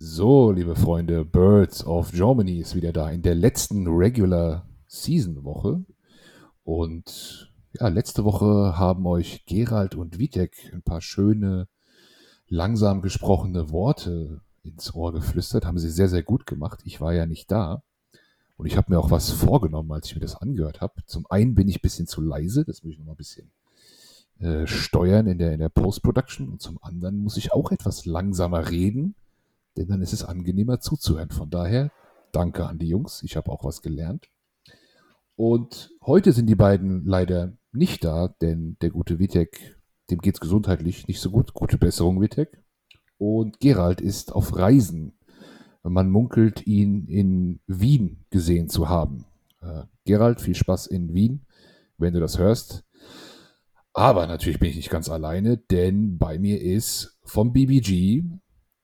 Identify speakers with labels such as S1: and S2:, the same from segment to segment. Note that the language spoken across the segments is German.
S1: So, liebe Freunde, Birds of Germany ist wieder da in der letzten Regular Season Woche. Und ja, letzte Woche haben euch Gerald und Witek ein paar schöne, langsam gesprochene Worte ins Ohr geflüstert. Haben sie sehr, sehr gut gemacht. Ich war ja nicht da. Und ich habe mir auch was vorgenommen, als ich mir das angehört habe. Zum einen bin ich ein bisschen zu leise, das muss ich noch mal ein bisschen äh, steuern in der, in der Post-Production. Und zum anderen muss ich auch etwas langsamer reden, denn dann ist es angenehmer zuzuhören. Von daher, danke an die Jungs. Ich habe auch was gelernt. Und heute sind die beiden leider nicht da, denn der gute Vitek, dem geht es gesundheitlich nicht so gut. Gute Besserung, Vitek. Und Gerald ist auf Reisen. Man munkelt, ihn in Wien gesehen zu haben. Äh, Gerald, viel Spaß in Wien, wenn du das hörst. Aber natürlich bin ich nicht ganz alleine, denn bei mir ist vom BBG,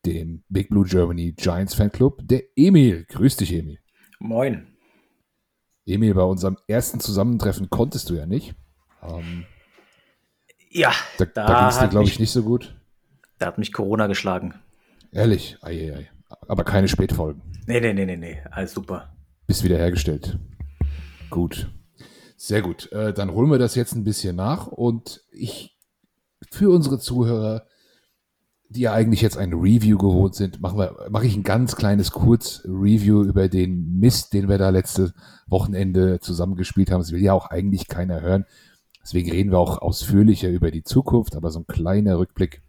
S1: dem Big Blue Germany Giants Fanclub, der Emil. Grüß dich, Emil.
S2: Moin.
S1: Emil, bei unserem ersten Zusammentreffen konntest du ja nicht. Ähm,
S2: Ja,
S1: da da, ging es dir, glaube ich, nicht so gut.
S2: da hat mich Corona geschlagen.
S1: Ehrlich, ei, ei, ei. aber keine Spätfolgen.
S2: Nee, nee, nee, nee, nee, alles super.
S1: Bist wieder hergestellt. Gut. Sehr gut. Äh, dann holen wir das jetzt ein bisschen nach und ich für unsere Zuhörer, die ja eigentlich jetzt ein Review gewohnt sind, machen wir, mache ich ein ganz kleines Kurz-Review über den Mist, den wir da letzte Wochenende zusammengespielt haben. Das will ja auch eigentlich keiner hören. Deswegen reden wir auch ausführlicher über die Zukunft, aber so ein kleiner Rückblick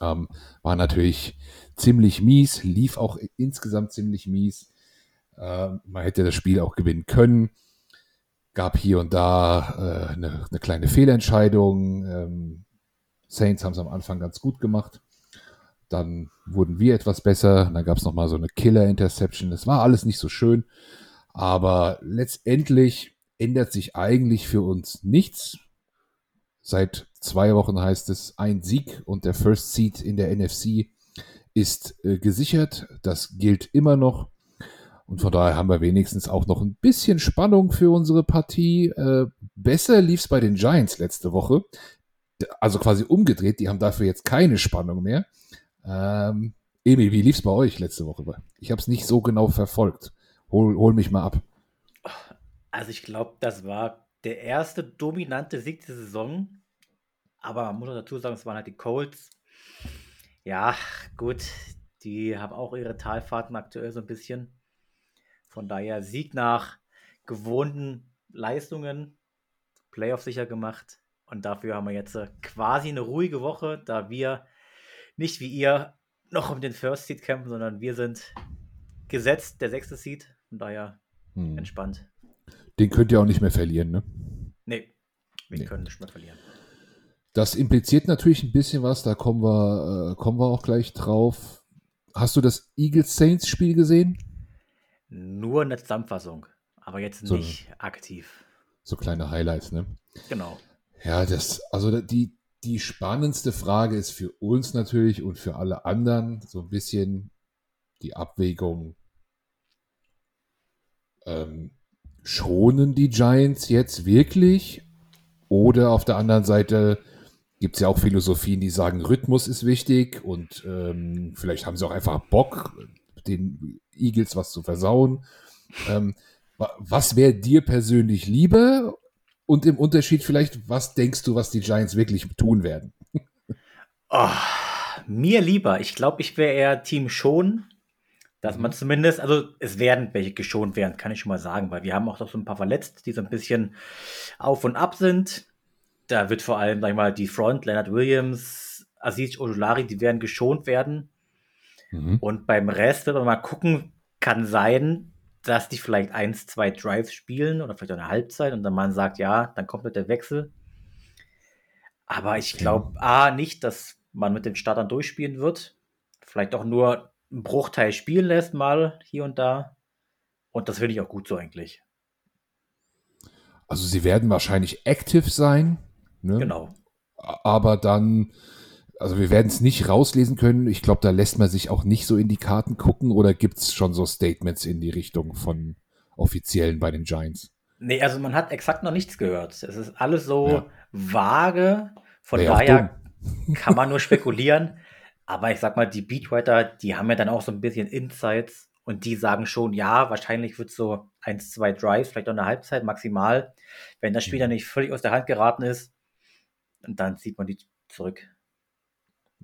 S1: ähm, war natürlich ziemlich mies, lief auch insgesamt ziemlich mies. Ähm, man hätte das Spiel auch gewinnen können. Gab hier und da äh, eine, eine kleine Fehlentscheidung. Ähm, Saints haben es am Anfang ganz gut gemacht. Dann wurden wir etwas besser. Dann gab es nochmal so eine Killer-Interception. Das war alles nicht so schön. Aber letztendlich ändert sich eigentlich für uns nichts. Seit zwei Wochen heißt es, ein Sieg und der First Seed in der NFC ist äh, gesichert. Das gilt immer noch. Und von daher haben wir wenigstens auch noch ein bisschen Spannung für unsere Partie. Äh, besser lief es bei den Giants letzte Woche. Also quasi umgedreht. Die haben dafür jetzt keine Spannung mehr. Ähm, Emil, wie lief es bei euch letzte Woche? Ich habe es nicht so genau verfolgt. Hol, hol mich mal ab.
S2: Also ich glaube, das war der erste dominante Sieg der Saison. Aber man muss dazu sagen, es waren halt die Colts. Ja, gut, die haben auch ihre Talfahrten aktuell so ein bisschen. Von daher Sieg nach gewohnten Leistungen, Playoff sicher gemacht. Und dafür haben wir jetzt äh, quasi eine ruhige Woche, da wir nicht wie ihr noch um den First Seed kämpfen, sondern wir sind gesetzt, der sechste Seed. Von daher
S1: Hm.
S2: entspannt.
S1: Den könnt ihr auch nicht mehr verlieren, ne?
S2: Nee, wir
S1: Nee.
S2: können nicht mehr verlieren.
S1: Das impliziert natürlich ein bisschen was, da kommen wir, äh, kommen wir auch gleich drauf. Hast du das Eagles-Saints-Spiel gesehen?
S2: Nur in der Zusammenfassung, aber jetzt
S1: So.
S2: nicht aktiv.
S1: So kleine Highlights, ne?
S2: Genau.
S1: Ja, das, also die, die spannendste Frage ist für uns natürlich und für alle anderen so ein bisschen die Abwägung. Ähm, schonen die Giants jetzt wirklich? Oder auf der anderen Seite gibt es ja auch Philosophien, die sagen, Rhythmus ist wichtig und ähm, vielleicht haben sie auch einfach Bock, den Eagles was zu versauen. Ähm, wa- was wäre dir persönlich lieber? Und im Unterschied vielleicht, was denkst du, was die Giants wirklich tun werden?
S2: Oh, mir lieber. Ich glaube, ich wäre eher Team schon, dass
S1: Mhm.
S2: man zumindest, also es werden welche geschont werden, kann ich schon mal sagen, weil wir haben auch noch so ein paar verletzt, die so ein bisschen auf und ab sind. Da wird vor allem, sag ich mal, die Front, Leonard Williams, Aziz Ojulari, die werden geschont werden.
S1: Mhm.
S2: Und beim Rest wird man mal gucken, kann sein, dass die vielleicht eins, zwei Drives spielen oder vielleicht auch eine Halbzeit und dann man sagt, ja, dann kommt mit der Wechsel. Aber ich glaube, A, nicht, dass man mit den Startern durchspielen wird. Vielleicht auch nur einen Bruchteil spielen lässt, mal hier und da. Und das finde ich auch gut so eigentlich.
S1: Also sie werden wahrscheinlich active sein. Ne?
S2: Genau.
S1: Aber dann, also wir werden es nicht rauslesen können. Ich glaube, da lässt man sich auch nicht so in die Karten gucken oder gibt es schon so Statements in die Richtung von Offiziellen bei den Giants?
S2: Nee, also man hat exakt noch nichts gehört. Es ist alles so
S1: Ja.
S2: vage. Von
S1: Wäre
S2: daher kann man nur spekulieren. Aber ich sag mal, die Beatwriter, die haben ja dann auch so ein bisschen Insights und die sagen schon, ja, wahrscheinlich wird so eins, zwei Drives, vielleicht auch eine Halbzeit maximal. Wenn das Spiel dann nicht völlig aus der Hand geraten ist, dann zieht man die zurück.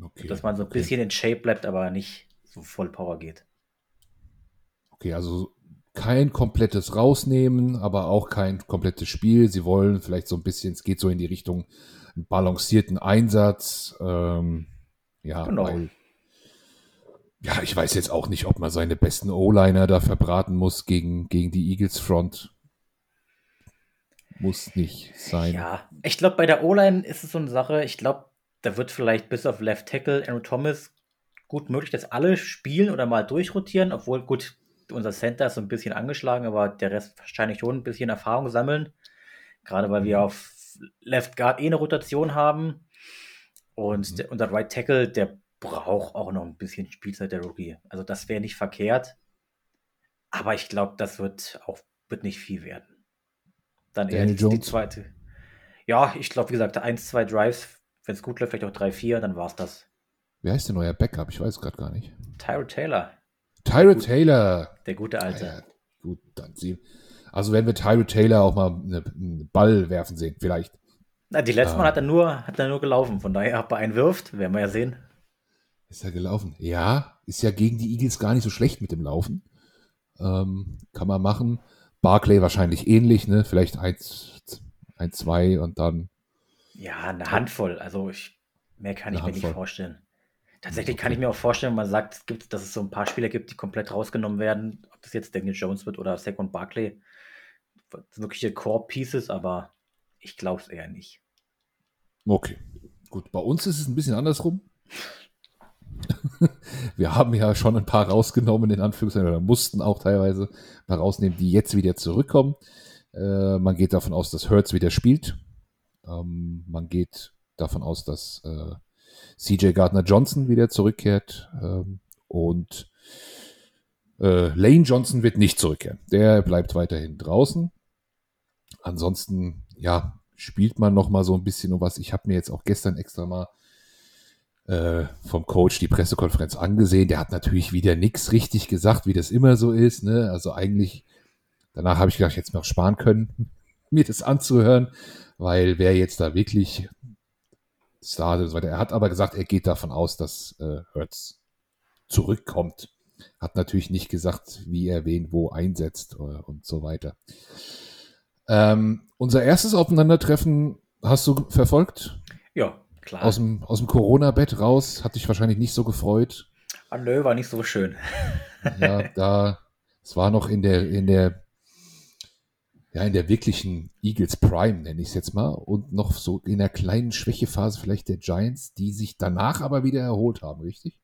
S2: Okay, dass man so ein okay. bisschen in Shape bleibt, aber nicht so voll Power geht.
S1: Okay, also kein komplettes Rausnehmen, aber auch kein komplettes Spiel. Sie wollen vielleicht so ein bisschen, es geht so in die Richtung einen balancierten Einsatz. Ähm, ja, genau. weil, ja, ich weiß jetzt auch nicht, ob man seine besten O-Liner da verbraten muss gegen, gegen die Eagles Front. Muss nicht sein.
S2: Ja, ich glaube, bei der O-Line ist es so eine Sache. Ich glaube, da wird vielleicht bis auf Left Tackle Aaron Thomas gut möglich, dass alle spielen oder mal durchrotieren, obwohl gut, unser Center ist so ein bisschen angeschlagen, aber der Rest wahrscheinlich schon ein bisschen Erfahrung sammeln. Gerade weil wir mhm. auf Left Guard eh eine Rotation haben. Und mhm. der, unser Right Tackle, der braucht auch noch ein bisschen Spielzeit, der Rookie. Also das wäre nicht verkehrt. Aber ich glaube, das wird auch wird nicht viel werden. Dann eher die, die, zweite. Ja, ich glaube, wie gesagt, eins, zwei Drives, wenn es gut läuft, vielleicht auch drei, vier, dann war es das.
S1: Wer heißt denn euer Backup? Ich weiß gerade gar nicht.
S2: Tyro Taylor.
S1: Tyro Taylor.
S2: Der gute Alte.
S1: Ja, gut, dann sie. Also werden wir Tyro Taylor auch mal einen Ball werfen sehen, vielleicht.
S2: Na, die letzte ah. Mal hat er, nur, hat er nur gelaufen. Von daher, ob er einen wirft, werden wir ja sehen.
S1: Ist er gelaufen? Ja, ist ja gegen die Eagles gar nicht so schlecht mit dem Laufen. Ähm, kann man machen. Barclay wahrscheinlich ähnlich, ne? Vielleicht eins, ein, zwei und dann.
S2: Ja, eine Handvoll. Also ich, mehr kann ich Handvoll. mir nicht vorstellen. Tatsächlich okay. kann ich mir auch vorstellen, wenn man sagt, es gibt, dass es so ein paar Spieler gibt, die komplett rausgenommen werden, ob das jetzt Daniel Jones wird oder Saquon Barkley. Das sind wirkliche Core-Pieces, aber ich glaube es eher nicht.
S1: Okay, gut. Bei uns ist es ein bisschen andersrum. Wir haben ja schon ein paar rausgenommen, in Anführungszeichen, oder mussten auch teilweise ein paar rausnehmen, die jetzt wieder zurückkommen. Äh, man geht davon aus, dass Hertz wieder spielt. Ähm, man geht davon aus, dass äh, CJ Gardner Johnson wieder zurückkehrt ähm, und äh, Lane Johnson wird nicht zurückkehren. Der bleibt weiterhin draußen. Ansonsten, ja, spielt man noch mal so ein bisschen um was. Ich habe mir jetzt auch gestern extra mal äh, vom Coach die Pressekonferenz angesehen. Der hat natürlich wieder nichts richtig gesagt, wie das immer so ist. Ne? Also eigentlich, danach habe ich gedacht, ich hätte sparen können, mir das anzuhören, weil wer jetzt da wirklich Start und so weiter. Er hat aber gesagt, er geht davon aus, dass äh, Hertz zurückkommt. Hat natürlich nicht gesagt, wie er wen wo einsetzt äh, und so weiter. Ähm, unser erstes Aufeinandertreffen hast du verfolgt?
S2: Ja, klar.
S1: Aus dem, aus dem Corona-Bett raus, hat dich wahrscheinlich nicht so gefreut.
S2: Ah, nö, war nicht so schön.
S1: ja, da, es war noch in der, in der ja, in der wirklichen Eagles Prime, nenne ich es jetzt mal, und noch so in der kleinen Schwächephase vielleicht der Giants, die sich danach aber wieder erholt haben, richtig?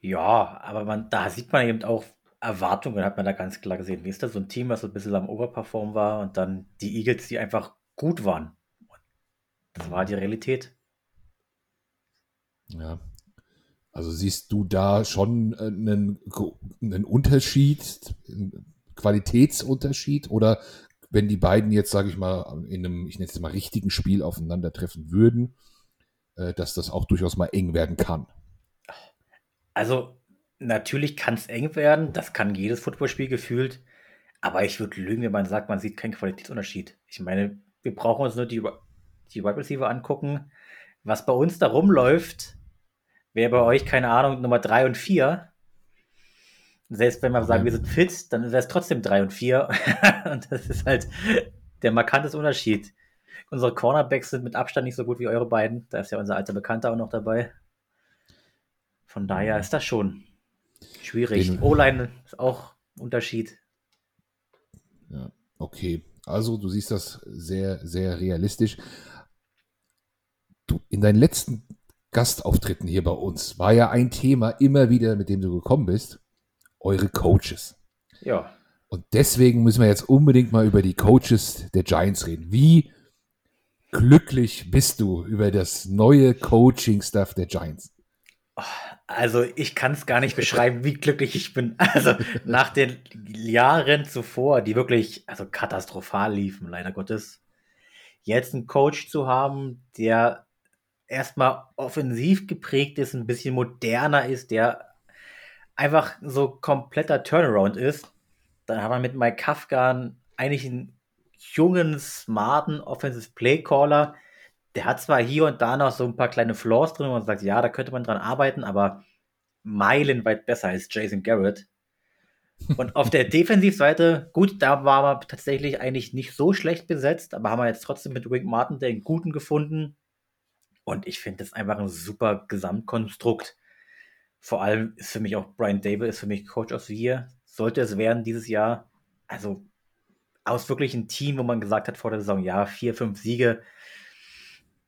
S2: Ja, aber man, da sieht man eben auch Erwartungen, hat man da ganz klar gesehen. Wie ist das so ein Team, was so ein bisschen am Overperform war und dann die Eagles, die einfach gut waren. Das war die Realität.
S1: Ja. Also siehst du da schon einen, einen Unterschied, einen Qualitätsunterschied oder wenn die beiden jetzt, sage ich mal, in einem, ich nenne es mal, richtigen Spiel aufeinandertreffen würden, äh, dass das auch durchaus mal eng werden kann.
S2: Also, natürlich kann es eng werden, das kann jedes Footballspiel gefühlt, aber ich würde lügen, wenn man sagt, man sieht keinen Qualitätsunterschied. Ich meine, wir brauchen uns nur die, die Wide Receiver angucken. Was bei uns da rumläuft, wäre bei euch, keine Ahnung, Nummer 3 und 4. Selbst wenn wir sagen, wir sind fit, dann wäre es trotzdem 3 und 4. und das ist halt der markante Unterschied. Unsere Cornerbacks sind mit Abstand nicht so gut wie eure beiden. Da ist ja unser alter Bekannter auch noch dabei. Von daher ist das schon schwierig. O-Line ist auch Unterschied.
S1: Ja, okay. Also du siehst das sehr, sehr realistisch. Du, in deinen letzten Gastauftritten hier bei uns war ja ein Thema immer wieder, mit dem du gekommen bist eure Coaches.
S2: Ja.
S1: Und deswegen müssen wir jetzt unbedingt mal über die Coaches der Giants reden. Wie glücklich bist du über das neue Coaching-Stuff der Giants?
S2: Also ich kann es gar nicht beschreiben, wie glücklich ich bin. Also nach den Jahren zuvor, die wirklich also katastrophal liefen, leider Gottes, jetzt einen Coach zu haben, der erstmal offensiv geprägt ist, ein bisschen moderner ist, der einfach so kompletter Turnaround ist. Dann haben wir mit Mike Kafka eigentlich einen jungen, smarten Offensive Play Caller. Der hat zwar hier und da noch so ein paar kleine Flaws drin, wo man sagt, ja, da könnte man dran arbeiten, aber meilenweit besser als Jason Garrett. Und auf der Defensivseite, gut, da war man tatsächlich eigentlich nicht so schlecht besetzt, aber haben wir jetzt trotzdem mit Wink Martin den Guten gefunden. Und ich finde das einfach ein super Gesamtkonstrukt. Vor allem ist für mich auch Brian Dable ist für mich Coach of the Year. Sollte es werden dieses Jahr. Also aus wirklich ein Team, wo man gesagt hat vor der Saison, ja, vier, fünf Siege.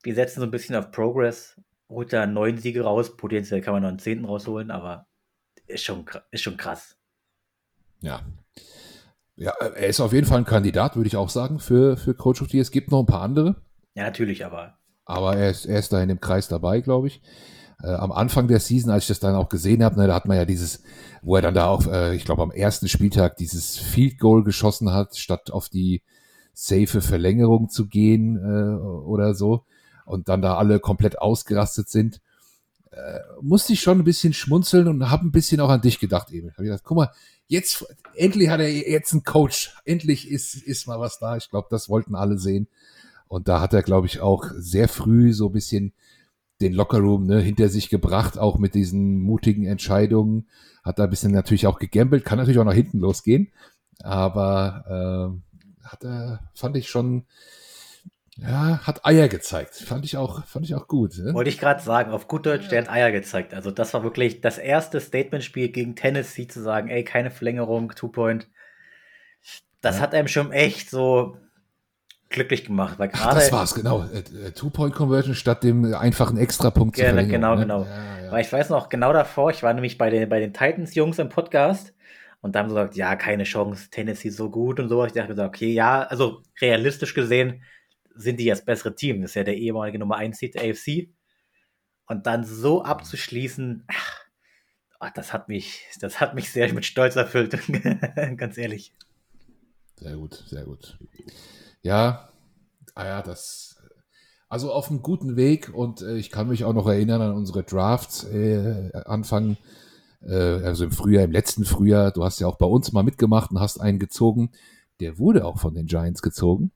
S2: Wir setzen so ein bisschen auf Progress. Holt da neun Siege raus. Potenziell kann man noch einen zehnten rausholen, aber ist schon, ist schon krass.
S1: Ja. Ja, er ist auf jeden Fall ein Kandidat, würde ich auch sagen, für, für Coach of the Year. Es gibt noch ein paar andere.
S2: Ja, natürlich, aber.
S1: Aber er ist, er ist da in dem Kreis dabei, glaube ich. Äh, am Anfang der Season, als ich das dann auch gesehen habe, ne, da hat man ja dieses, wo er dann da auch, äh, ich glaube, am ersten Spieltag dieses Field Goal geschossen hat, statt auf die safe Verlängerung zu gehen äh, oder so. Und dann da alle komplett ausgerastet sind. Äh, musste ich schon ein bisschen schmunzeln und habe ein bisschen auch an dich gedacht, Emil. Hab ich gedacht, guck mal, jetzt, endlich hat er jetzt einen Coach. Endlich ist, ist mal was da. Ich glaube, das wollten alle sehen. Und da hat er, glaube ich, auch sehr früh so ein bisschen den Lockerroom ne, hinter sich gebracht, auch mit diesen mutigen Entscheidungen. Hat da ein bisschen natürlich auch gegambelt, kann natürlich auch nach hinten losgehen. Aber äh, hat er, fand ich schon, ja, hat Eier gezeigt. Fand ich auch, fand ich auch gut. Ne?
S2: Wollte ich gerade sagen, auf gut Deutsch, der hat Eier gezeigt. Also das war wirklich das erste Statement-Spiel gegen Tennessee zu sagen, ey, keine Verlängerung, Two-Point. Das ja. hat einem schon echt so glücklich gemacht, weil gerade.
S1: Das war's, genau. Äh, äh, Two-Point-Conversion statt dem einfachen Extrapunkt
S2: zu Genau, genau, ne? genau. Ja, ja. Weil ich weiß noch, genau davor, ich war nämlich bei den, bei den Titans-Jungs im Podcast und da haben sie gesagt, ja, keine Chance, Tennessee so gut und so. Ich dachte, okay, ja, also realistisch gesehen sind die das bessere Team. Das ist ja der ehemalige Nummer 1 Seed der AFC. Und dann so abzuschließen, ach, ach, das hat mich, das hat mich sehr mit Stolz erfüllt, ganz ehrlich.
S1: Sehr gut, sehr gut. Ja, ah ja, das, also auf einem guten Weg und äh, ich kann mich auch noch erinnern an unsere Drafts äh, Anfang, äh, also im Frühjahr, im letzten Frühjahr. Du hast ja auch bei uns mal mitgemacht und hast einen gezogen. Der wurde auch von den Giants gezogen.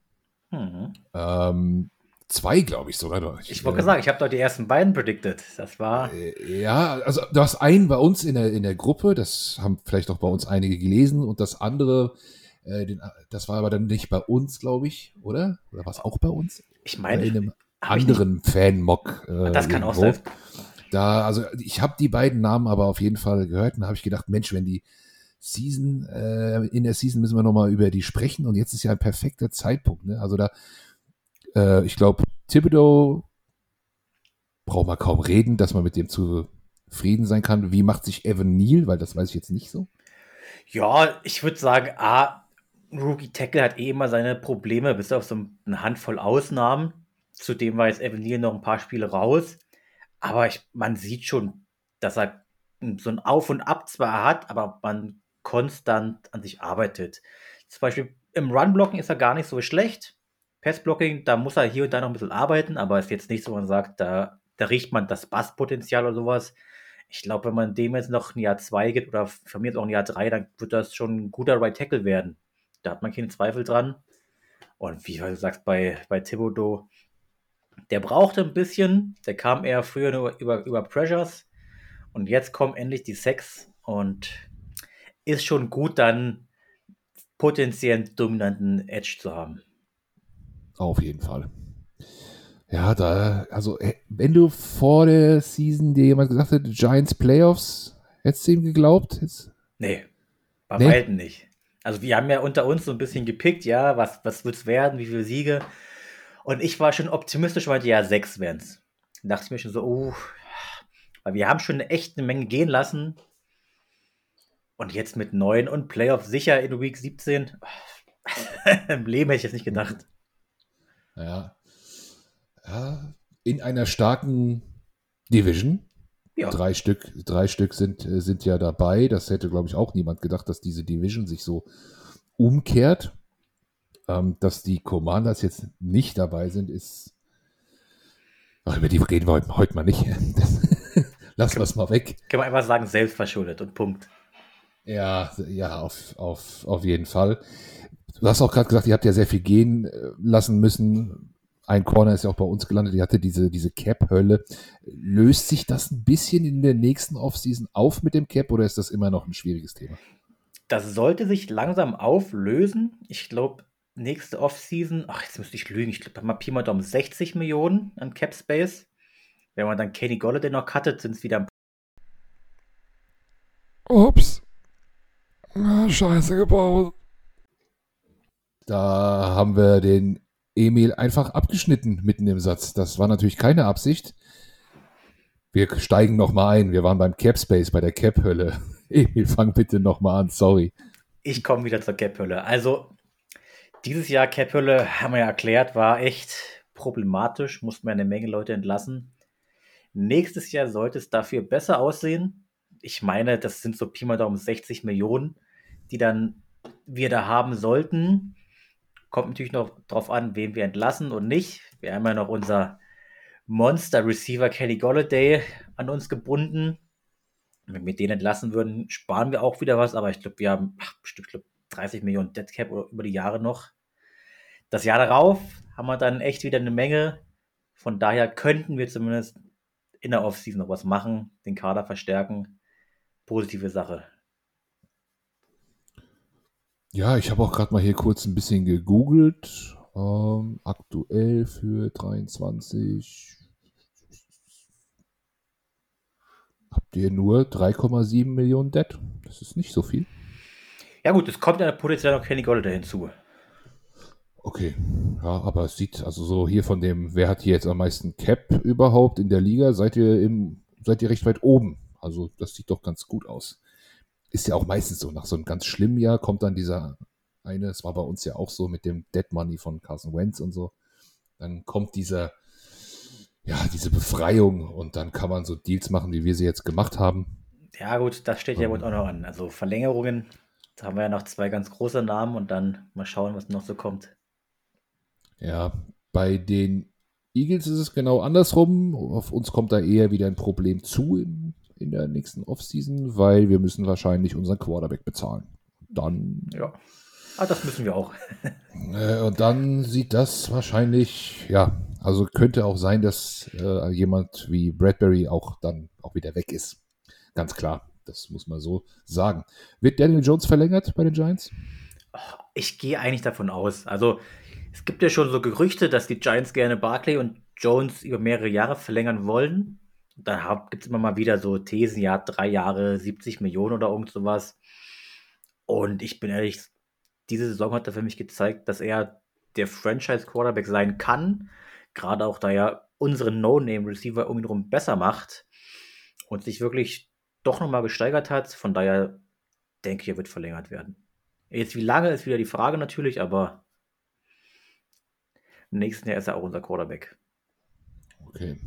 S1: Mhm. Ähm, zwei, glaube ich sogar.
S2: Ich, ich wollte äh, sagen, ich habe doch die ersten beiden predicted. Das war.
S1: Äh, ja, also du hast einen bei uns in der, in der Gruppe, das haben vielleicht auch bei uns einige gelesen, und das andere, äh, den, das war aber dann nicht bei uns, glaube ich, oder? Oder war es auch bei uns?
S2: Ich meine.
S1: in einem anderen Fan-Mock.
S2: Äh, das kann irgendwo. auch sein.
S1: Da, also ich habe die beiden Namen aber auf jeden Fall gehört und habe ich gedacht, Mensch, wenn die Season, äh, in der Season müssen wir nochmal über die sprechen und jetzt ist ja ein perfekter Zeitpunkt. Ne? Also da, äh, ich glaube, Thibodeau braucht man kaum reden, dass man mit dem zufrieden sein kann. Wie macht sich Evan Neal? Weil das weiß ich jetzt nicht so.
S2: Ja, ich würde sagen, A, Rookie Tackle hat eh immer seine Probleme, bis auf so eine Handvoll Ausnahmen. Zudem war jetzt Evan Neal noch ein paar Spiele raus. Aber ich, man sieht schon, dass er so ein Auf und Ab zwar hat, aber man konstant an sich arbeitet. Zum Beispiel im Run-Blocken ist er gar nicht so schlecht. Pass-Blocking, da muss er hier und da noch ein bisschen arbeiten, aber ist jetzt nicht so, man sagt, da, da riecht man das Basspotenzial oder sowas. Ich glaube, wenn man dem jetzt noch ein Jahr 2 gibt oder von mir jetzt auch ein Jahr 3, dann wird das schon ein guter Right Tackle werden. Da hat man keinen Zweifel dran. Und wie du sagst, bei, bei Thibodeau, der brauchte ein bisschen, der kam eher früher nur über, über Pressures und jetzt kommen endlich die Sex und ist schon gut, dann potenziell dominanten Edge zu haben.
S1: Auf jeden Fall. Ja, da, also, äh, wenn du vor der Season dir jemand gesagt hätte, Giants Playoffs, hättest du ihm geglaubt? Jetzt?
S2: Nee, bei nee. weitem nicht. Also, wir haben ja unter uns so ein bisschen gepickt, ja, was, was wird es werden, wie viele Siege. Und ich war schon optimistisch, meinte, ja, sechs werden es. dachte ich mir schon so, oh, weil wir haben schon eine Menge gehen lassen. Und jetzt mit neun und Playoff sicher in Week 17. Im Leben hätte ich jetzt nicht gedacht.
S1: Ja. ja. In einer starken Division. Ja. Drei Stück, drei Stück sind, äh, sind ja dabei. Das hätte, glaube ich, auch niemand gedacht, dass diese Division sich so umkehrt. Ähm, dass die Commanders jetzt nicht dabei sind, ist Ach, über die reden wir heute, heute mal nicht. Lassen wir es mal weg.
S2: Kann man einfach sagen, selbstverschuldet und Punkt.
S1: Ja, ja, auf, auf, auf jeden Fall. Du hast auch gerade gesagt, ihr habt ja sehr viel gehen äh, lassen müssen. Ein Corner ist ja auch bei uns gelandet, die hatte diese, diese Cap-Hölle. Löst sich das ein bisschen in der nächsten Offseason auf mit dem Cap oder ist das immer noch ein schwieriges Thema?
S2: Das sollte sich langsam auflösen. Ich glaube, nächste Offseason, ach, jetzt müsste ich lügen, ich glaube, mal Pi mal Daumen 60 Millionen an Cap Space. Wenn man dann Kenny Golladay noch cuttet, sind es wieder.
S1: Ups. Ah, Scheiße gebaut. Da haben wir den Emil einfach abgeschnitten mitten im Satz. Das war natürlich keine Absicht. Wir steigen nochmal ein. Wir waren beim Cap Space, bei der Cap-Hölle. Emil, fang bitte nochmal an, sorry.
S2: Ich komme wieder zur Cap-Hölle. Also, dieses Jahr Cap-Hölle, haben wir ja erklärt, war echt problematisch. Mussten wir eine Menge Leute entlassen. Nächstes Jahr sollte es dafür besser aussehen. Ich meine, das sind so Pi mal Daumen 60 Millionen, die dann wir da haben sollten. Kommt natürlich noch drauf an, wen wir entlassen und nicht. Wir haben ja noch unser Monster-Receiver Kelly Golladay an uns gebunden. Wenn wir den entlassen würden, sparen wir auch wieder was, aber ich glaube, wir haben ach, bestimmt glaub, 30 Millionen Deadcap über die Jahre noch. Das Jahr darauf haben wir dann echt wieder eine Menge. Von daher könnten wir zumindest in der Offseason noch was machen, den Kader verstärken. Positive Sache.
S1: Ja, ich habe auch gerade mal hier kurz ein bisschen gegoogelt. Ähm, aktuell für 23 habt ihr nur 3,7 Millionen Dead. Das ist nicht so viel.
S2: Ja gut, es kommt ja potenziell noch Kenny Golladay hinzu.
S1: Okay, ja, aber es sieht also so hier von dem, wer hat hier jetzt am meisten Cap überhaupt in der Liga? Seid ihr im, seid ihr recht weit oben? Also das sieht doch ganz gut aus ist ja auch meistens so, nach so einem ganz schlimmen Jahr kommt dann dieser eine, es war bei uns ja auch so mit dem Dead Money von Carson Wentz und so, dann kommt dieser, ja, diese Befreiung und dann kann man so Deals machen, wie wir sie jetzt gemacht haben.
S2: Ja gut, das steht ja wohl auch noch an. Also Verlängerungen, da haben wir ja noch zwei ganz große Namen und dann mal schauen, was noch so kommt.
S1: Ja, bei den Eagles ist es genau andersrum. Auf uns kommt da eher wieder ein Problem zu im in der nächsten Offseason, weil wir müssen wahrscheinlich unseren Quarterback bezahlen. Dann.
S2: Ja. Ah, das müssen wir auch.
S1: äh, und dann sieht das wahrscheinlich, ja, also könnte auch sein, dass äh, jemand wie Bradbury auch dann auch wieder weg ist. Ganz klar, das muss man so sagen. Wird Daniel Jones verlängert bei den Giants?
S2: Ich gehe eigentlich davon aus. Also es gibt ja schon so Gerüchte, dass die Giants gerne Barkley und Jones über mehrere Jahre verlängern wollen da gibt es immer mal wieder so Thesen, ja, drei Jahre, 70 Millionen oder irgend sowas. Und ich bin ehrlich, diese Saison hat er für mich gezeigt, dass er der Franchise-Quarterback sein kann. Gerade auch, da er unseren No-Name-Receiver irgendwie drum besser macht und sich wirklich doch nochmal gesteigert hat. Von daher denke ich, er wird verlängert werden. Jetzt, wie lange ist wieder die Frage natürlich, aber im nächsten Jahr ist er auch unser Quarterback.
S1: Okay.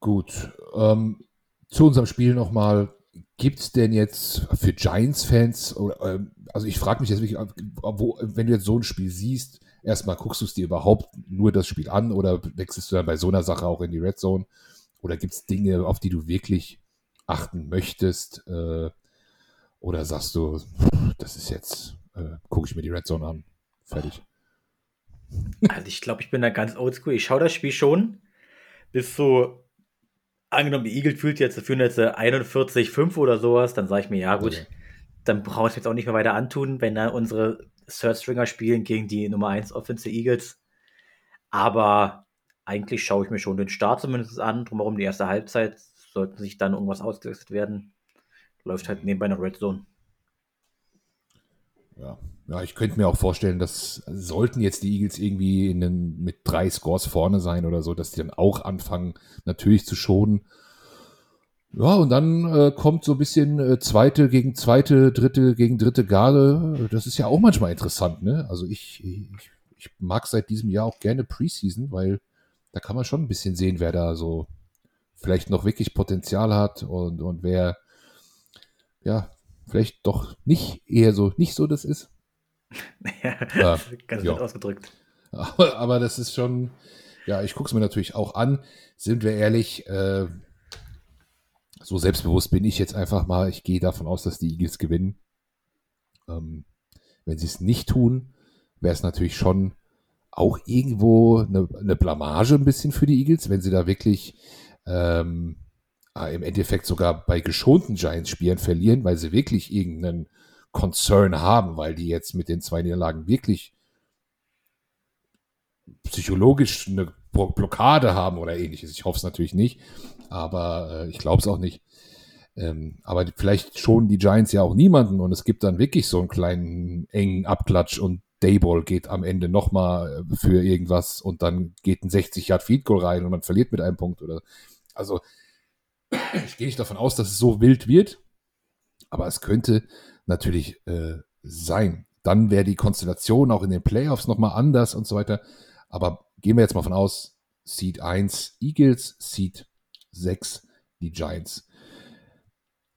S1: Gut. Ähm, zu unserem Spiel nochmal. Gibt es denn jetzt für Giants-Fans, äh, also ich frage mich jetzt wirklich, wo, wenn du jetzt so ein Spiel siehst, erstmal guckst du es dir überhaupt nur das Spiel an oder wechselst du dann bei so einer Sache auch in die Red Zone? Oder gibt es Dinge, auf die du wirklich achten möchtest? Äh, oder sagst du, das ist jetzt, äh, gucke ich mir die Red Zone an. Fertig.
S2: Also ich glaube, ich bin da ganz oldschool. Ich schaue das Spiel schon bis so angenommen, die Eagle fühlt jetzt, führen jetzt 41-5 oder sowas, dann sage ich mir, ja gut, okay. dann brauche ich jetzt auch nicht mehr weiter antun, wenn da unsere Third Stringer spielen gegen die Nummer 1 Offensive Eagles. Aber eigentlich schaue ich mir schon den Start zumindest an, drumherum die erste Halbzeit, sollten sich dann irgendwas ausgewechselt werden, läuft halt nebenbei eine Red Zone.
S1: Ja. Ja, ich könnte mir auch vorstellen, dass sollten jetzt die Eagles irgendwie in den, mit drei Scores vorne sein oder so, dass die dann auch anfangen, natürlich zu schonen. Ja, und dann äh, kommt so ein bisschen äh, zweite gegen zweite, dritte gegen dritte Garde. Das ist ja auch manchmal interessant, ne? Also ich, ich, ich mag seit diesem Jahr auch gerne Preseason, weil da kann man schon ein bisschen sehen, wer da so vielleicht noch wirklich Potenzial hat und, und wer ja vielleicht doch nicht eher so, nicht so das ist.
S2: ja, ganz ja. ausgedrückt.
S1: Aber, aber, das ist schon, Ja, ich gucke es mir natürlich auch an. Sind wir ehrlich, äh, so selbstbewusst bin ich jetzt einfach mal. Ich gehe davon aus, dass die Eagles gewinnen. Ähm, wenn sie es nicht tun, wäre es natürlich schon auch irgendwo eine, eine, Blamage ein bisschen für die Eagles, wenn sie da wirklich ähm, im Endeffekt sogar bei geschonten Giants-Spielern verlieren, weil sie wirklich irgendeinen Concern haben, weil die jetzt mit den zwei Niederlagen wirklich psychologisch eine Blockade haben oder ähnliches. Ich hoffe es natürlich nicht, aber äh, ich glaube es auch nicht. Ähm, aber vielleicht schonen die Giants ja auch niemanden und es gibt dann wirklich so einen kleinen engen Abklatsch und Dayball geht am Ende nochmal äh, für irgendwas und dann geht ein 60 Yard Feed Goal rein und man verliert mit einem Punkt oder also ich gehe nicht davon aus, dass es so wild wird, aber es könnte natürlich äh, sein. Dann wäre die Konstellation auch in den Playoffs nochmal anders und so weiter. Aber gehen wir jetzt mal von aus, Seed 1 Eagles, Seed 6 die Giants.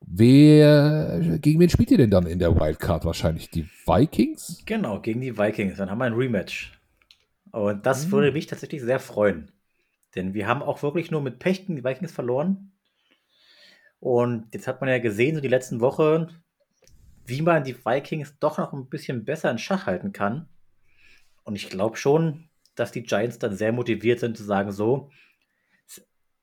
S1: Wer, gegen wen spielt ihr denn dann in der Wildcard wahrscheinlich? Die Vikings?
S2: Genau, gegen die Vikings. Dann haben wir ein Rematch. Und das hm. würde mich tatsächlich sehr freuen. Denn wir haben auch wirklich nur mit Pech gegen die Vikings verloren. Und jetzt hat man ja gesehen, so die letzten Wochen, wie man die Vikings doch noch ein bisschen besser in Schach halten kann. Und ich glaube schon, dass die Giants dann sehr motiviert sind zu sagen, so,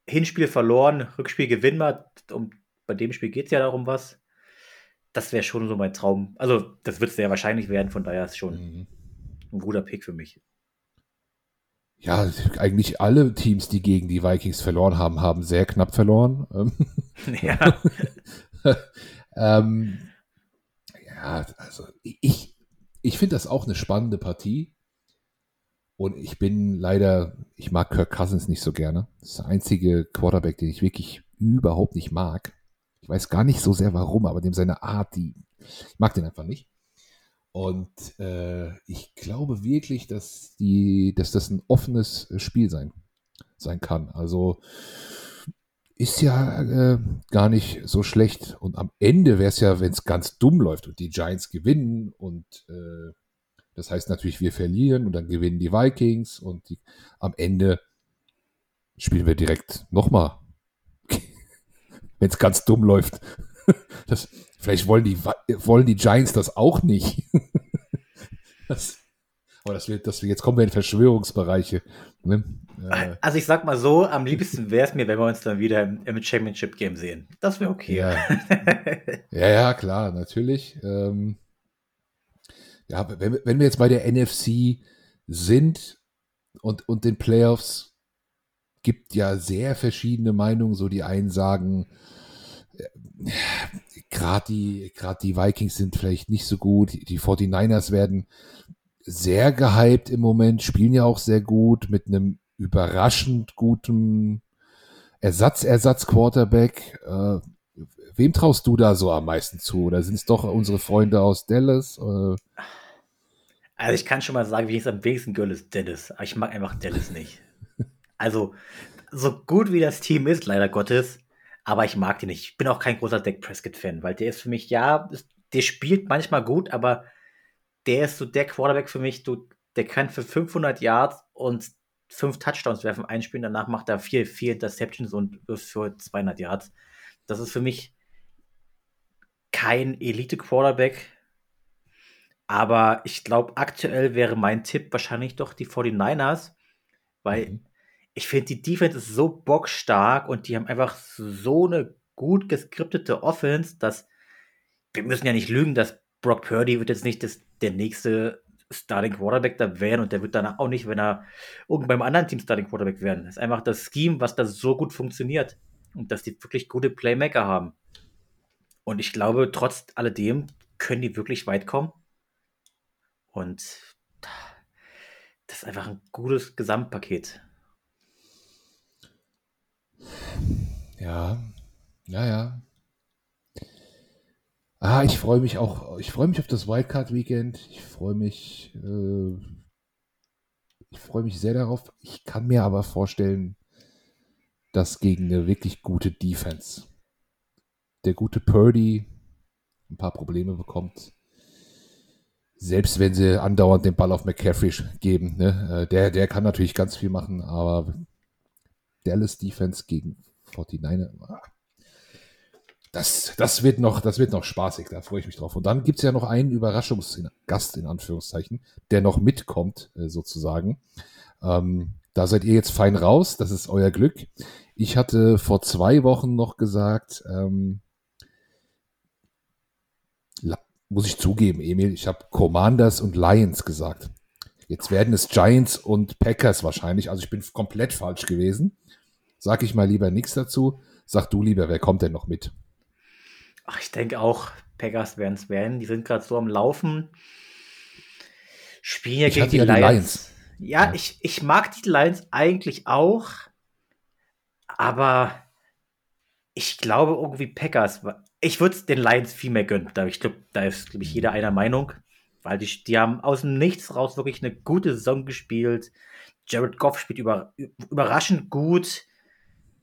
S2: Hinspiel verloren, Rückspiel gewinnen wir. Um, bei dem Spiel geht es ja darum was. Das wäre schon so mein Traum. Also, das wird sehr wahrscheinlich werden, von daher ist schon mhm. ein guter Pick für mich.
S1: Ja, eigentlich alle Teams, die gegen die Vikings verloren haben, haben sehr knapp verloren. ja. ähm, ja, also ich, ich finde das auch eine spannende Partie. Und ich bin leider, ich mag Kirk Cousins nicht so gerne. Das ist der einzige Quarterback, den ich wirklich überhaupt nicht mag. Ich weiß gar nicht so sehr warum, aber dem seine Art, die, ich mag den einfach nicht. Und äh, ich glaube wirklich, dass die, dass das ein offenes Spiel sein, sein kann. Also ist ja äh, gar nicht so schlecht. Und am Ende wäre es ja, wenn es ganz dumm läuft und die Giants gewinnen und äh, das heißt natürlich, wir verlieren und dann gewinnen die Vikings und die, am Ende spielen wir direkt nochmal. Wenn es ganz dumm läuft. Das, vielleicht wollen die, wollen die Giants das auch nicht. Das, aber das wird, das, jetzt kommen wir in Verschwörungsbereiche. Ne?
S2: Äh, also ich sag mal so, am liebsten wäre es mir, wenn wir uns dann wieder im, im Championship Game sehen. Das wäre okay.
S1: Ja. ja, ja, klar, natürlich. Ähm, ja, wenn, wenn wir jetzt bei der NFC sind und, und den Playoffs, gibt ja sehr verschiedene Meinungen. So die einen sagen, äh, gerade die, die Vikings sind vielleicht nicht so gut. Die 49ers werden sehr gehypt im Moment, spielen ja auch sehr gut mit einem überraschend guten Ersatz, Ersatz-Quarterback. Äh, wem traust du da so am meisten zu? Oder sind es doch unsere Freunde aus Dallas? Äh,
S2: also ich kann schon mal sagen, wie ich es am wenigsten gölle, ist Dallas. Aber ich mag einfach Dallas nicht. Also, so gut wie das Team ist, leider Gottes, aber ich mag den nicht. Ich bin auch kein großer Dak Prescott-Fan, weil der ist für mich, ja, der spielt manchmal gut, aber der ist so der Quarterback für mich, du, der kann für 500 Yards und fünf Touchdowns werfen, einspielen, danach macht er vier, vier Interceptions und wirft für 200 Yards. Das ist für mich kein Elite-Quarterback, aber ich glaube, aktuell wäre mein Tipp wahrscheinlich doch die 49ers, weil mhm. ich finde, die Defense ist so bockstark und die haben einfach so eine gut geskriptete Offense, dass wir müssen ja nicht lügen, dass Brock Purdy wird jetzt nicht das, der nächste Starting Quarterback da werden und der wird danach auch nicht, wenn er irgendwann beim anderen Team Starting Quarterback werden. Das ist einfach das Scheme, was da so gut funktioniert und dass die wirklich gute Playmaker haben. Und ich glaube, trotz alledem können die wirklich weit kommen. Und das ist einfach ein gutes Gesamtpaket.
S1: Ja, ja, ja. Ah, ich freue mich auch, ich freue mich auf das Wildcard Weekend. Ich freue mich, äh, ich freue mich sehr darauf. Ich kann mir aber vorstellen, dass gegen eine wirklich gute Defense der gute Purdy ein paar Probleme bekommt selbst wenn sie andauernd den Ball auf McCaffrey geben, ne, äh, der, der kann natürlich ganz viel machen, aber Dallas Defense gegen 49er, ah, das, das, wird noch, das wird noch spaßig, da freue ich mich drauf. Und dann gibt es ja noch einen Überraschungsgast, in Anführungszeichen, der noch mitkommt, äh, sozusagen. Ähm, da seid ihr jetzt fein raus, das ist euer Glück. Ich hatte vor zwei Wochen noch gesagt, ähm, muss ich zugeben, Emil, ich habe Commanders und Lions gesagt. Jetzt werden es Giants und Packers wahrscheinlich. Also ich bin komplett falsch gewesen. Sag ich mal lieber nichts dazu. Sag du lieber, wer kommt denn noch mit?
S2: Ach, ich denke auch, Packers werden es werden. Die sind gerade so am Laufen. Spielen ja gegen die, ja Lions. die, Lions. Ja, ja, Ich, ich mag die Lions eigentlich auch. Aber ich glaube irgendwie Packers ich würde es den Lions viel mehr gönnen. Da, ich glaube, da ist, glaube ich, jeder einer Meinung. Weil die, die haben aus dem Nichts raus wirklich eine gute Saison gespielt. Jared Goff spielt über, überraschend gut.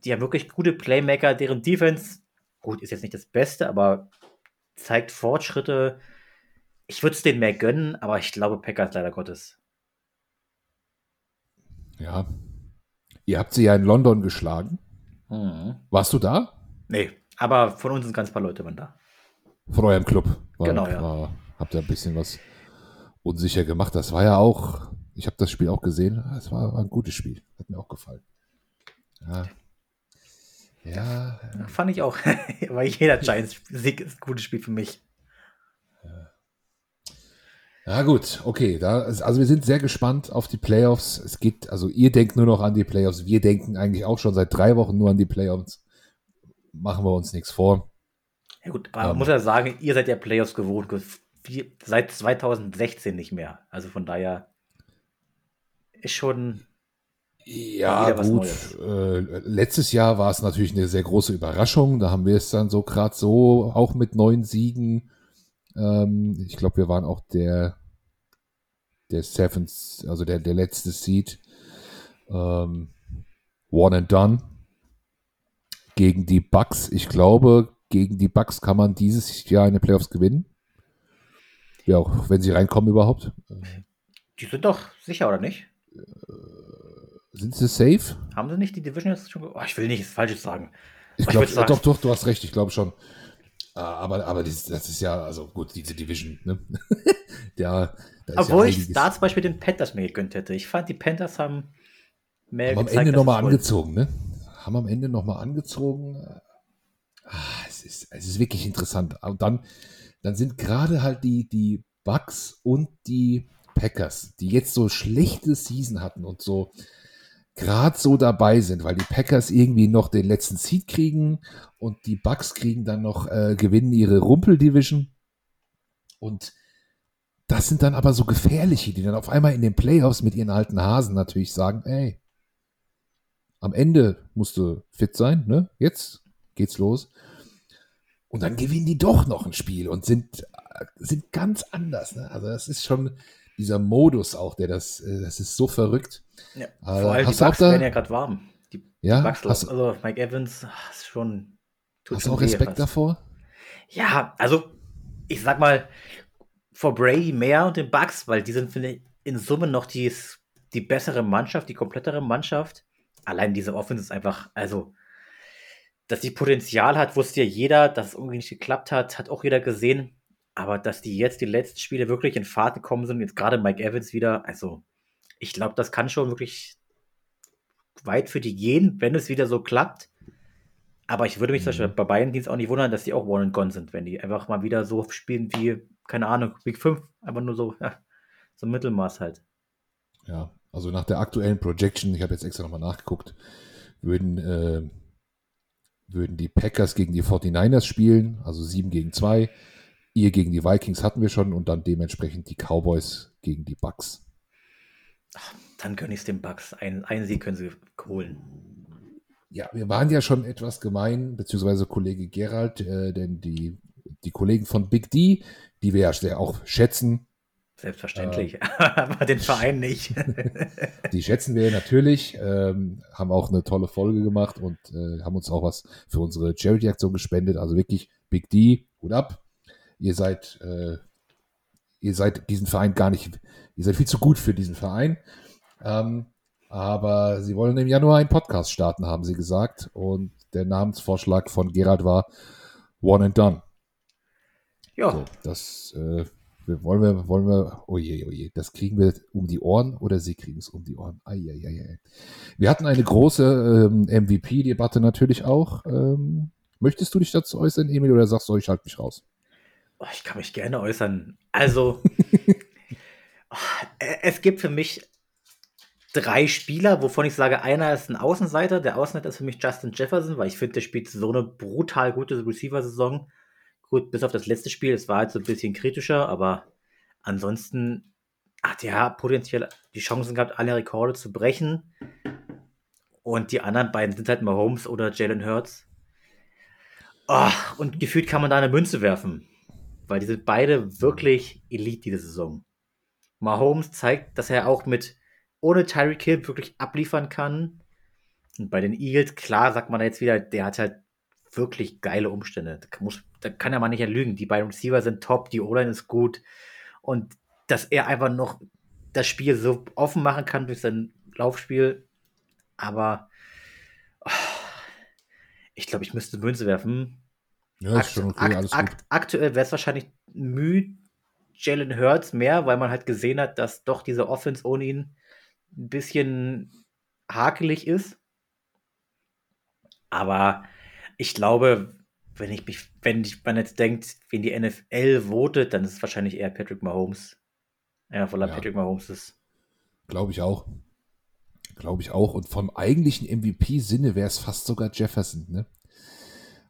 S2: Die haben wirklich gute Playmaker, deren Defense, gut, ist jetzt nicht das Beste, aber zeigt Fortschritte. Ich würde es denen mehr gönnen, aber ich glaube, Packers leider Gottes.
S1: Ja. Ihr habt sie ja in London geschlagen. Mhm. Warst du da?
S2: Nee. Aber von uns sind ganz paar Leute waren da.
S1: Von eurem Club.
S2: War, genau, ja.
S1: War, habt ihr ein bisschen was unsicher gemacht. Das war ja auch, ich habe das Spiel auch gesehen. Es war, war, ein gutes Spiel. Hat mir auch gefallen. Ja.
S2: Ja. ja fand ich auch. Weil jeder Giants-Sieg ist ein gutes Spiel für mich.
S1: Ja, gut, okay. Da, also wir sind sehr gespannt auf die Playoffs. Es geht, also ihr denkt nur noch an die Playoffs. Wir denken eigentlich auch schon seit drei Wochen nur an die Playoffs machen wir uns nichts vor.
S2: Ja gut, aber ähm, man muss ja sagen, ihr seid ja Playoffs gewohnt, seit 2016 nicht mehr. Also von daher ist schon
S1: ja, gut. Äh, letztes Jahr war es natürlich eine sehr große Überraschung. Da haben wir es dann so gerade so, auch mit neun Siegen. Ähm, ich glaube, wir waren auch der, der Seventh, also der, der letzte Seed. Ähm, one and done gegen die Bucks. Ich glaube, gegen die Bucks kann man dieses Jahr in den Playoffs gewinnen. Ja, auch wenn sie reinkommen überhaupt.
S2: Die sind doch sicher, oder nicht? Äh,
S1: sind sie safe?
S2: Haben sie nicht die Division jetzt schon? Oh, ich will nichts Falsches sagen.
S1: Ich glaube, doch, doch, du hast recht, ich glaube schon. Ah, aber, aber das, das, ist ja, also gut, diese Division, ne?
S2: ja, Obwohl ja ich da zum Beispiel den Panthers mir gegönnt hätte. Ich fand, die Panthers haben
S1: mehr haben gezeigt, am Ende nochmal angezogen, ne? haben am Ende nochmal angezogen. Ah, es, ist, es ist wirklich interessant. Und dann, dann sind gerade halt die, die Bucks und die Packers, die jetzt so schlechte Season hatten und so gerade so dabei sind, weil die Packers irgendwie noch den letzten Seed kriegen und die Bucks kriegen dann noch, äh, gewinnen ihre Rumpel-Division. Und das sind dann aber so gefährliche, die dann auf einmal in den Playoffs mit ihren alten Hasen natürlich sagen, ey, am Ende musst du fit sein, ne? Jetzt geht's los. Und dann gewinnen die doch noch ein Spiel und sind, sind ganz anders. Ne? Also das ist schon dieser Modus auch, der das, äh, das ist so verrückt.
S2: Ja, äh, vor allem die Bugs werden ja gerade warm. Die,
S1: ja, Bugs,
S2: hast, also Mike Evans ist schon.
S1: Tut hast schon du auch Respekt fast. davor?
S2: Ja, also ich sag mal vor Brady mehr und den Bugs, weil die sind finde ich in Summe noch die, die bessere Mannschaft, die komplettere Mannschaft allein diese Offense ist einfach, also, dass die Potenzial hat, wusste ja jeder, dass es irgendwie nicht geklappt hat, hat auch jeder gesehen. Aber dass die jetzt die letzten Spiele wirklich in Fahrt gekommen sind, jetzt gerade Mike Evans wieder, also ich glaube, das kann schon wirklich weit für die gehen, wenn es wieder so klappt. Aber ich würde mich mhm. zum Beispiel bei beiden Dienst auch nicht wundern, dass die auch One and Gone sind, wenn die einfach mal wieder so spielen wie, keine Ahnung, Week 5, einfach nur so, ja, so Mittelmaß halt.
S1: Ja, also nach der aktuellen Projection, ich habe jetzt extra nochmal nachgeguckt, würden, äh, würden die Packers gegen die 49ers spielen, also 7 gegen 2. Ihr gegen die Vikings hatten wir schon und dann dementsprechend die Cowboys gegen die Bucks.
S2: dann können ich es den Bucks. Ein, einen Sieg können sie holen.
S1: Ja, wir waren ja schon etwas gemein, beziehungsweise Kollege Gerald, äh, denn die, die Kollegen von Big D, die wir ja sehr auch schätzen,
S2: Selbstverständlich, äh, aber den Verein nicht.
S1: die schätzen wir natürlich, ähm, haben auch eine tolle Folge gemacht und äh, haben uns auch was für unsere Charity-Aktion gespendet. Also wirklich Big D, Hut ab. Ihr seid, äh, ihr seid diesen Verein gar nicht, ihr seid viel zu gut für diesen Verein. Ähm, aber sie wollen im Januar einen Podcast starten, haben sie gesagt. Und der Namensvorschlag von Gerald war One and Done. Ja. So, das äh, wollen wir, wollen wir, oh je, oh je, das kriegen wir um die Ohren oder sie kriegen es um die Ohren. Ai, ai, ai, Wir hatten eine große ähm, MVP-Debatte natürlich auch. Ähm, möchtest du dich dazu äußern, Emil, oder sagst du, ich halte mich raus?
S2: Oh, ich kann mich gerne äußern. Also, oh, es gibt für mich drei Spieler, wovon ich sage, einer ist ein Außenseiter. Der Außenseiter ist für mich Justin Jefferson, weil ich finde, der spielt so eine brutal gute Receiver-Saison. Gut, bis auf das letzte Spiel, es war halt so ein bisschen kritischer, aber ansonsten hat er potenziell die Chancen gehabt, alle Rekorde zu brechen. Und die anderen beiden sind halt Mahomes oder Jalen Hurts. Oh, und gefühlt kann man da eine Münze werfen, weil die sind beide wirklich Elite diese Saison. Mahomes zeigt, dass er auch mit ohne Tyreek Hill wirklich abliefern kann. Und bei den Eagles, klar, sagt man jetzt wieder, der hat halt wirklich geile Umstände. Da, muss, da kann er mal nicht erlügen. Die beiden Receiver sind top, die O-Line ist gut. Und dass er einfach noch das Spiel so offen machen kann durch sein Laufspiel. Aber oh, ich glaube, ich müsste Münze werfen. Ja, ist schon okay, alles gut. Aktuell wäre es wahrscheinlich müde Jalen Hurts mehr, weil man halt gesehen hat, dass doch diese Offense ohne ihn ein bisschen hakelig ist. Aber ich glaube, wenn ich mich, wenn man jetzt denkt, wenn die NFL votet, dann ist es wahrscheinlich eher Patrick Mahomes. Ja, voller ja. Patrick Mahomes ist.
S1: Glaube ich auch. Glaube ich auch. Und vom eigentlichen MVP-Sinne wäre es fast sogar Jefferson, ne?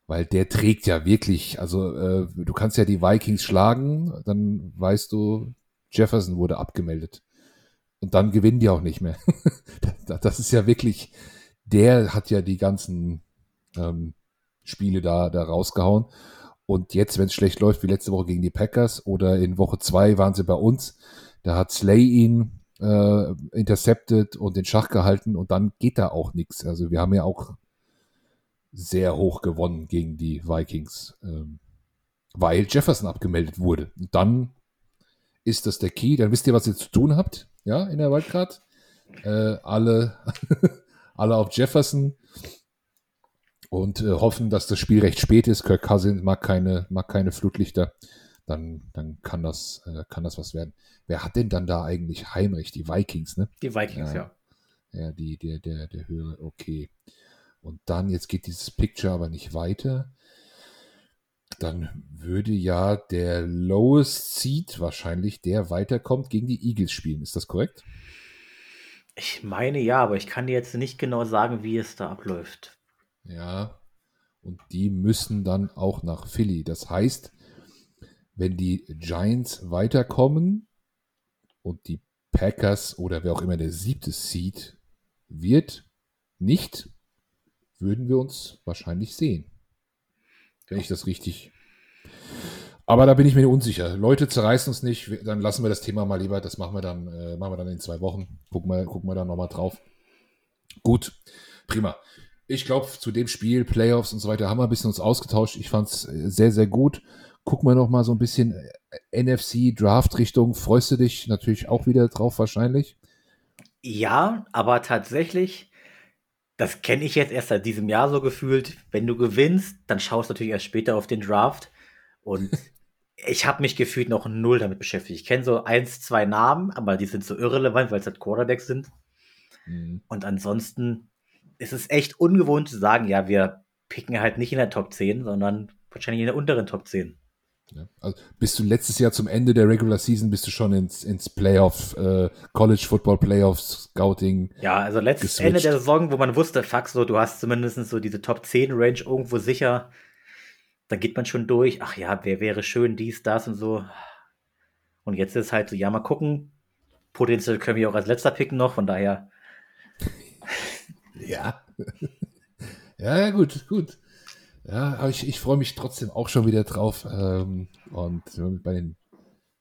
S1: Weil der trägt ja wirklich, also äh, du kannst ja die Vikings schlagen, dann weißt du, Jefferson wurde abgemeldet. Und dann gewinnen die auch nicht mehr. das ist ja wirklich, der hat ja die ganzen ähm, Spiele da, da rausgehauen. Und jetzt, wenn es schlecht läuft, wie letzte Woche gegen die Packers oder in Woche zwei waren sie bei uns, da hat Slay ihn äh, intercepted und den Schach gehalten und dann geht da auch nichts. Also wir haben ja auch sehr hoch gewonnen gegen die Vikings, ähm, weil Jefferson abgemeldet wurde. Und dann ist das der Key. Dann wisst ihr, was ihr zu tun habt, ja, in der Wildcard. Äh, alle, alle auf Jefferson und äh, hoffen, dass das Spiel recht spät ist. Kirk Cousins mag keine, mag keine Flutlichter. Dann, dann kann das, äh, kann das was werden. Wer hat denn dann da eigentlich Heimrecht? Die Vikings, ne?
S2: Die Vikings, ja.
S1: Ja, ja die, der, der, der höhere, okay. Und dann, jetzt geht dieses Picture aber nicht weiter. Dann würde ja der Lowest Seed wahrscheinlich, der weiterkommt, gegen die Eagles spielen. Ist das korrekt?
S2: Ich meine ja, aber ich kann dir jetzt nicht genau sagen, wie es da abläuft.
S1: Ja, und die müssen dann auch nach Philly. Das heißt, wenn die Giants weiterkommen und die Packers oder wer auch immer der siebte Seed wird, nicht, würden wir uns wahrscheinlich sehen. Wenn ich das richtig. Aber da bin ich mir unsicher. Leute zerreißen uns nicht, dann lassen wir das Thema mal lieber. Das machen wir dann, äh, machen wir dann in zwei Wochen. Gucken wir, gucken wir dann nochmal drauf. Gut, prima ich glaube, zu dem Spiel, Playoffs und so weiter, haben wir ein bisschen uns ausgetauscht. Ich fand es äh, sehr, sehr gut. Gucken wir noch mal so ein bisschen äh, NFC Draft Richtung. Freust du dich natürlich auch wieder drauf wahrscheinlich?
S2: Ja, aber tatsächlich, das kenne ich jetzt erst seit diesem Jahr so gefühlt. Wenn du gewinnst, dann schaust du natürlich erst später auf den Draft. Und ich habe mich gefühlt noch null damit beschäftigt. Ich kenne so eins, zwei Namen, aber die sind so irrelevant, weil es halt Quarterbacks sind. Mhm. Und ansonsten es ist echt ungewohnt zu sagen, ja, wir picken halt nicht in der Top 10, sondern wahrscheinlich in der unteren Top 10.
S1: Ja, also bist du letztes Jahr zum Ende der Regular Season bist du schon ins, ins Playoff, äh, College Football Playoff Scouting.
S2: Ja, also letztes Ende der Saison, wo man wusste, fuck, so, du hast zumindest so diese Top 10 Range irgendwo sicher. Dann geht man schon durch, ach ja, wer wäre schön, dies, das und so. Und jetzt ist halt so, ja, mal gucken. Potenziell können wir auch als letzter picken noch, von daher
S1: ja. ja, gut, gut. Ja, aber ich, ich freue mich trotzdem auch schon wieder drauf. Ähm, und bei den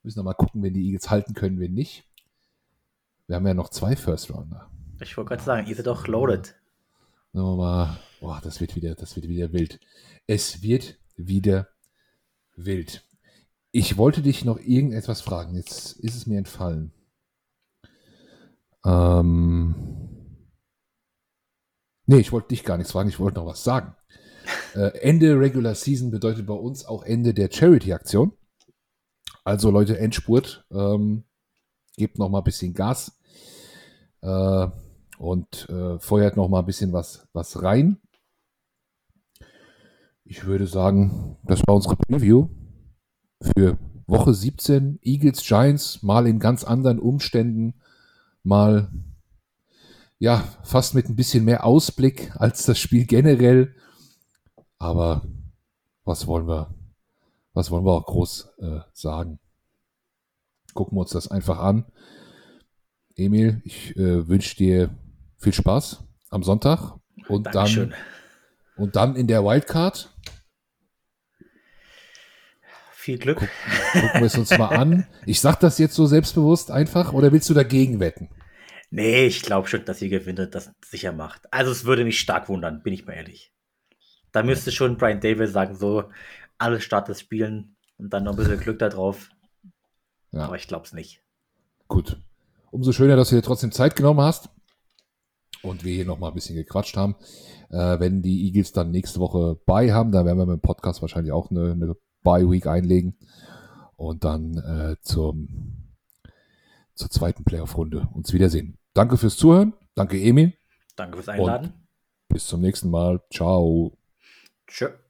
S1: müssen noch mal gucken, wenn die Eagles halten können, wenn nicht. Wir haben ja noch zwei First Rounder.
S2: Ich wollte gerade sagen, ihr seid doch loaded.
S1: Mal, boah, das wird wieder, das wird wieder wild. Es wird wieder wild. ich wollte dich noch irgendetwas fragen. Jetzt ist es mir entfallen. Ähm, nee, ich wollte dich gar nichts fragen, ich wollte noch was sagen. Äh, Ende Regular Season bedeutet bei uns auch Ende der Charity-Aktion. Also Leute, Endspurt. Ähm, gebt noch mal ein bisschen Gas äh, und äh, feuert noch mal ein bisschen was, was rein. Ich würde sagen, das war unsere Preview für Woche 17. Eagles Giants mal in ganz anderen Umständen, mal ja, fast mit ein bisschen mehr Ausblick als das Spiel generell. Aber was wollen wir, was wollen wir auch groß äh, sagen? Gucken wir uns das einfach an. Emil, ich äh, wünsche dir viel Spaß am Sonntag und
S2: Dankeschön.
S1: dann und dann in der Wildcard.
S2: Viel Glück.
S1: Guck, gucken wir es uns mal an. Ich sag das jetzt so selbstbewusst einfach oder willst du dagegen wetten?
S2: Nee, ich glaube schon, dass sie gewinnt, das sicher macht. Also es würde mich stark wundern, bin ich mal ehrlich. Da müsste schon Brian Davis sagen, so alle Starters spielen und dann noch ein bisschen Glück da drauf.
S1: Ja.
S2: Aber ich glaube es nicht.
S1: Gut. Umso schöner, dass du dir trotzdem Zeit genommen hast und wir hier nochmal ein bisschen gequatscht haben. Äh, wenn die Eagles dann nächste Woche bei haben, dann werden wir mit dem Podcast wahrscheinlich auch eine, eine Bye-Week einlegen und dann äh, zum, zur zweiten Playoff-Runde uns wiedersehen. Danke fürs Zuhören. Danke, Emil.
S2: Danke fürs Einladen.
S1: Bis zum nächsten Mal. Ciao.
S2: Sure.